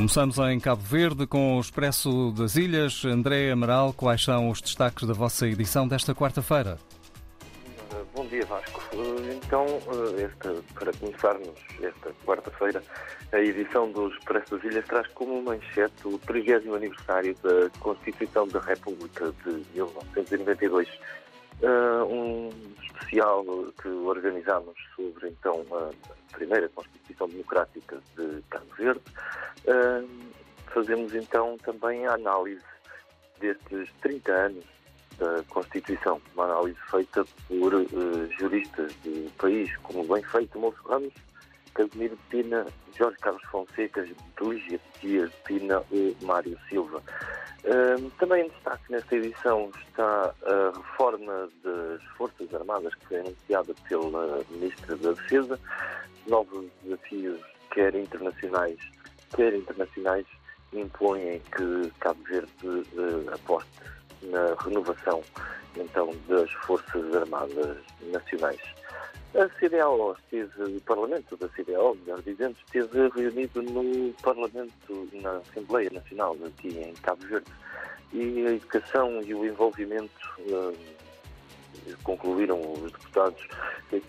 Começamos em Cabo Verde com o Expresso das Ilhas. André Amaral, quais são os destaques da vossa edição desta quarta-feira? Bom dia, Vasco. Então, esta, para começarmos esta quarta-feira, a edição do Expresso das Ilhas traz como manchete o 30 aniversário da Constituição da República de 1992. Um especial que organizámos sobre então a primeira Constituição Democrática de Cabo Verde. Fazemos então também a análise destes 30 anos da Constituição, uma análise feita por uh, juristas do país, como bem feito Moço Ramos, Casimiro Pina, Jorge Carlos Fonseca, Lígia Dias Pina e Mário Silva. Uh, também em destaque nesta edição está a reforma das Forças Armadas que foi anunciada pela Ministra da Defesa, novos desafios, quer internacionais, quer internacionais, impõem que Cabo Verde uh, aposte na renovação então das Forças Armadas Nacionais. A CDAO esteve, o Parlamento da CDAO, melhor dizendo, esteve reunido no Parlamento, na Assembleia Nacional aqui em Cabo Verde e a educação e o envolvimento uh, concluíram os deputados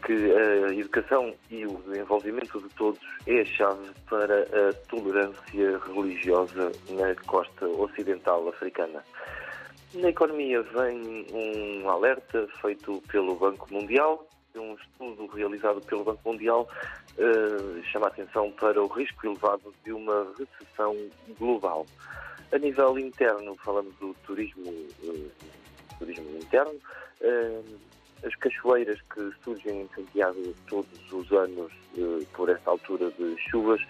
que a educação e o envolvimento de todos é a chave para a tolerância religiosa na costa ocidental africana. Na economia vem um alerta feito pelo Banco Mundial, um estudo realizado pelo Banco Mundial uh, chama a atenção para o risco elevado de uma recessão global. A nível interno, falamos do turismo, uh, turismo interno, uh, as cachoeiras que surgem em Santiago todos os anos por esta altura de chuvas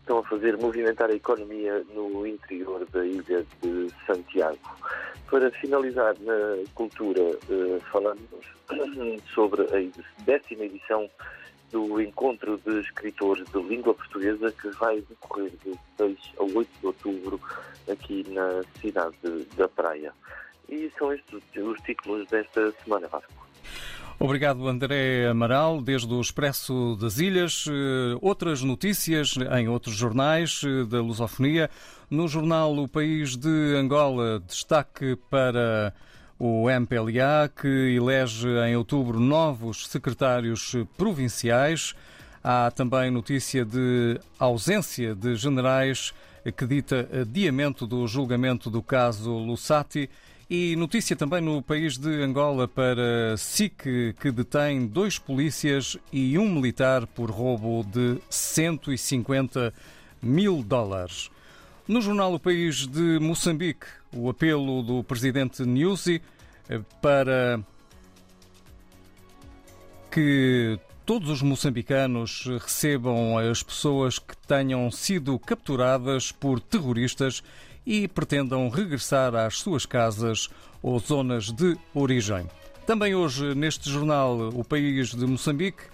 estão a fazer movimentar a economia no interior da ilha de Santiago. Para finalizar na cultura, uh, falamos sobre a décima edição do Encontro de Escritores de Língua Portuguesa que vai decorrer de 6 a 8 de outubro aqui na cidade da Praia. E são estes os títulos desta semana, Vasco. Obrigado, André Amaral, desde o Expresso das Ilhas. Eh, outras notícias em outros jornais eh, da lusofonia. No jornal O País de Angola, destaque para o MPLA, que elege em outubro novos secretários provinciais. Há também notícia de ausência de generais que dita adiamento do julgamento do caso Lussati. E notícia também no país de Angola para SIC, que detém dois polícias e um militar por roubo de 150 mil dólares. No jornal O País de Moçambique, o apelo do presidente Nyusi eh, para que todos os moçambicanos recebam as pessoas que tenham sido capturadas por terroristas e pretendam regressar às suas casas ou zonas de origem. Também hoje, neste jornal, o país de Moçambique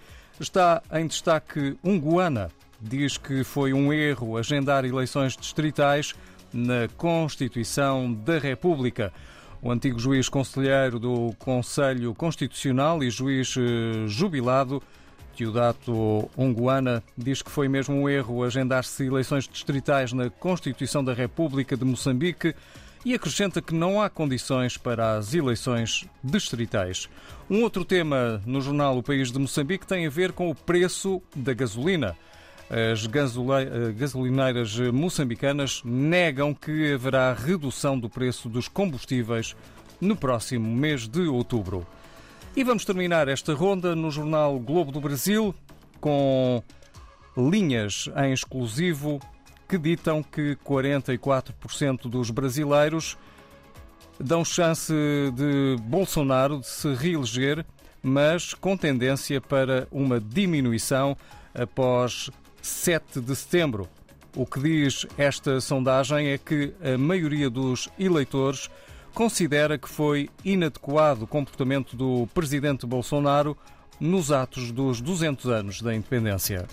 está em destaque Unguana. Diz que foi um erro agendar eleições distritais na Constituição da República. O antigo juiz conselheiro do Conselho Constitucional e juiz eh, jubilado Teodato Unguana diz que foi mesmo um erro agendar-se eleições distritais na Constituição da República de Moçambique e acrescenta que não há condições para as eleições distritais. Um outro tema no jornal O País de Moçambique tem a ver com o preço da gasolina. As eh, gasolineiras moçambicanas negam que haverá redução do preço dos combustíveis no próximo mês de outubro. E vamos terminar esta ronda no jornal Globo do Brasil com linhas em exclusivo que ditam que 44% dos brasileiros dão chance de Bolsonaro de se reeleger, mas com tendência para uma diminuição após 7 de setembro. O que diz esta sondagem é que a maioria dos eleitores considera que foi inadequado o comportamento do presidente Bolsonaro nos atos dos 200 anos da independência.